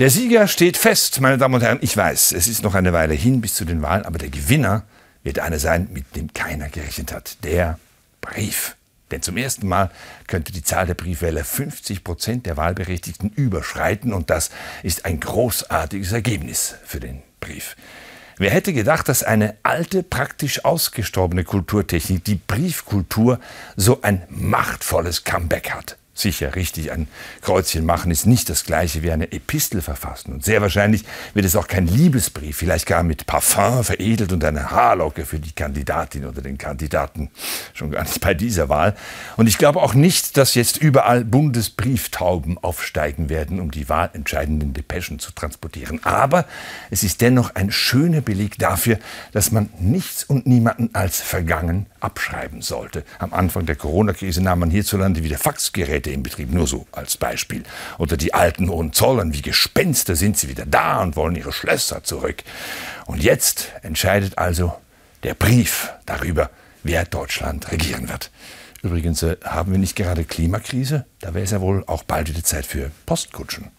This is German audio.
Der Sieger steht fest, meine Damen und Herren. Ich weiß, es ist noch eine Weile hin bis zu den Wahlen, aber der Gewinner wird einer sein, mit dem keiner gerechnet hat. Der Brief. Denn zum ersten Mal könnte die Zahl der Briefwähler 50 Prozent der Wahlberechtigten überschreiten und das ist ein großartiges Ergebnis für den Brief. Wer hätte gedacht, dass eine alte, praktisch ausgestorbene Kulturtechnik, die Briefkultur, so ein machtvolles Comeback hat? Sicher, richtig, ein Kreuzchen machen ist nicht das gleiche wie eine Epistel verfassen. Und sehr wahrscheinlich wird es auch kein Liebesbrief, vielleicht gar mit Parfum veredelt und eine Haarlocke für die Kandidatin oder den Kandidaten. Schon gar nicht bei dieser Wahl. Und ich glaube auch nicht, dass jetzt überall Bundesbrieftauben aufsteigen werden, um die wahlentscheidenden Depeschen zu transportieren. Aber es ist dennoch ein schöner Beleg dafür, dass man nichts und niemanden als vergangen abschreiben sollte. Am Anfang der Corona-Krise nahm man hierzulande wieder Faxgeräte Geräte im Betrieb, nur so als Beispiel. Oder die alten Hohenzollern, wie Gespenster sind sie wieder da und wollen ihre Schlösser zurück. Und jetzt entscheidet also der Brief darüber, wer Deutschland regieren wird. Übrigens äh, haben wir nicht gerade Klimakrise, da wäre es ja wohl auch bald wieder Zeit für Postkutschen.